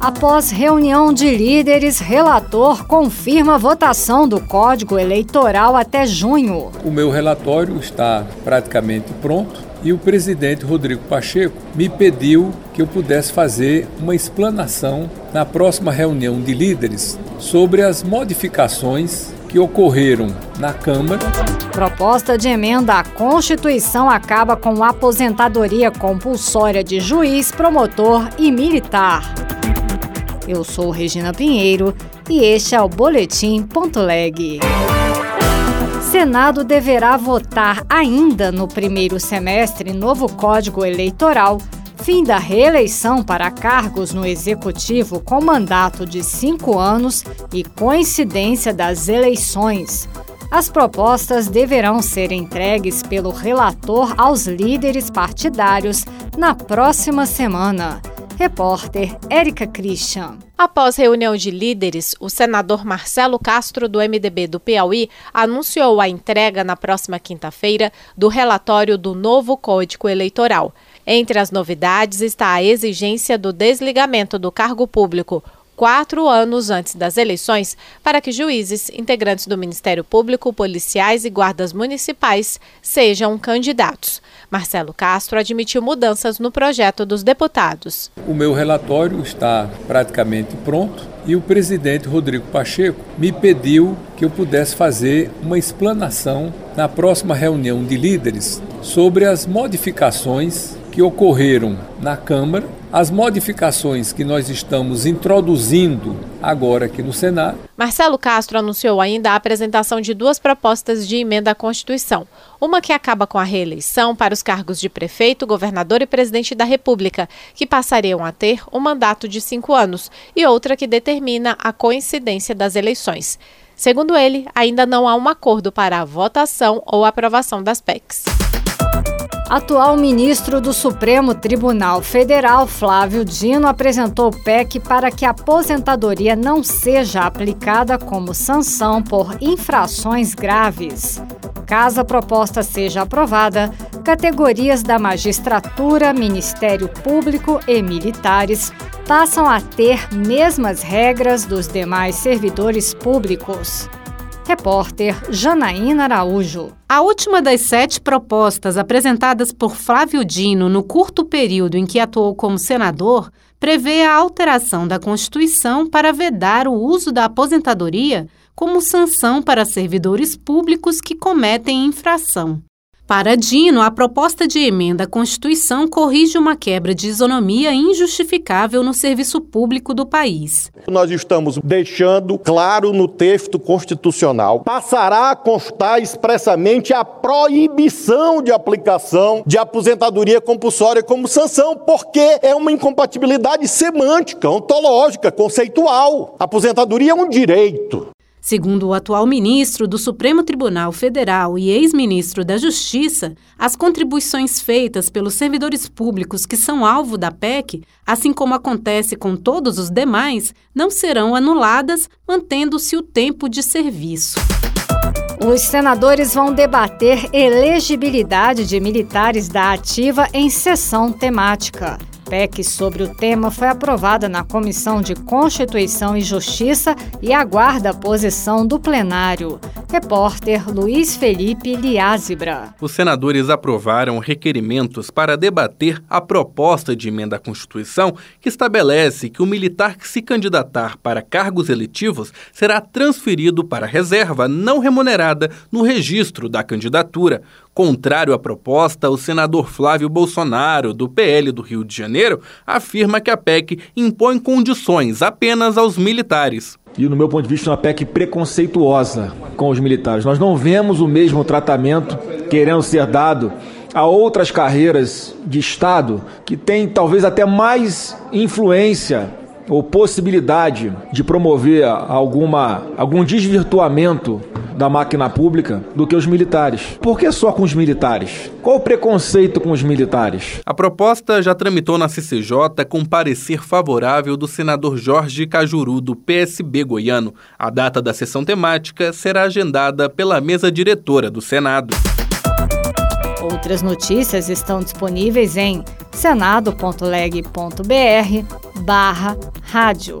Após reunião de líderes, relator confirma a votação do Código Eleitoral até junho. O meu relatório está praticamente pronto e o presidente Rodrigo Pacheco me pediu que eu pudesse fazer uma explanação na próxima reunião de líderes sobre as modificações que ocorreram na Câmara. Proposta de emenda à Constituição acaba com a aposentadoria compulsória de juiz, promotor e militar. Eu sou Regina Pinheiro e este é o Boletim.leg. Senado deverá votar ainda no primeiro semestre novo Código Eleitoral, fim da reeleição para cargos no Executivo com mandato de cinco anos e coincidência das eleições. As propostas deverão ser entregues pelo relator aos líderes partidários na próxima semana. Repórter Érica Christian. Após reunião de líderes, o senador Marcelo Castro, do MDB do Piauí, anunciou a entrega na próxima quinta-feira do relatório do novo Código Eleitoral. Entre as novidades está a exigência do desligamento do cargo público quatro anos antes das eleições para que juízes, integrantes do Ministério Público, policiais e guardas municipais sejam candidatos. Marcelo Castro admitiu mudanças no projeto dos deputados. O meu relatório está praticamente pronto e o presidente Rodrigo Pacheco me pediu que eu pudesse fazer uma explanação na próxima reunião de líderes sobre as modificações que ocorreram na Câmara, as modificações que nós estamos introduzindo agora aqui no Senado. Marcelo Castro anunciou ainda a apresentação de duas propostas de emenda à Constituição. Uma que acaba com a reeleição para os cargos de prefeito, governador e presidente da República, que passariam a ter um mandato de cinco anos, e outra que determina a coincidência das eleições. Segundo ele, ainda não há um acordo para a votação ou aprovação das PECs. Atual ministro do Supremo Tribunal Federal, Flávio Dino, apresentou o PEC para que a aposentadoria não seja aplicada como sanção por infrações graves. Caso a proposta seja aprovada, categorias da magistratura, Ministério Público e militares passam a ter mesmas regras dos demais servidores públicos. Repórter Janaína Araújo. A última das sete propostas apresentadas por Flávio Dino no curto período em que atuou como senador prevê a alteração da Constituição para vedar o uso da aposentadoria como sanção para servidores públicos que cometem infração. Para Dino, a proposta de emenda à Constituição corrige uma quebra de isonomia injustificável no serviço público do país. Nós estamos deixando claro no texto constitucional: passará a constar expressamente a proibição de aplicação de aposentadoria compulsória como sanção, porque é uma incompatibilidade semântica, ontológica, conceitual. Aposentadoria é um direito. Segundo o atual ministro do Supremo Tribunal Federal e ex-ministro da Justiça, as contribuições feitas pelos servidores públicos que são alvo da PEC, assim como acontece com todos os demais, não serão anuladas, mantendo-se o tempo de serviço. Os senadores vão debater elegibilidade de militares da ativa em sessão temática. PEC sobre o tema foi aprovada na Comissão de Constituição e Justiça e aguarda a posição do plenário. Repórter Luiz Felipe Liázebra. Os senadores aprovaram requerimentos para debater a proposta de emenda à Constituição que estabelece que o militar que se candidatar para cargos eletivos será transferido para reserva não remunerada no registro da candidatura. Contrário à proposta, o senador Flávio Bolsonaro, do PL do Rio de Janeiro, afirma que a PEC impõe condições apenas aos militares. E, no meu ponto de vista, é uma PEC preconceituosa com os militares. Nós não vemos o mesmo tratamento querendo ser dado a outras carreiras de Estado que têm talvez até mais influência ou possibilidade de promover alguma, algum desvirtuamento da máquina pública do que os militares. Por que só com os militares? Qual o preconceito com os militares? A proposta já tramitou na CCJ com parecer favorável do senador Jorge Cajuru, do PSB goiano. A data da sessão temática será agendada pela mesa diretora do Senado. Outras notícias estão disponíveis em senado.leg.br barra rádio.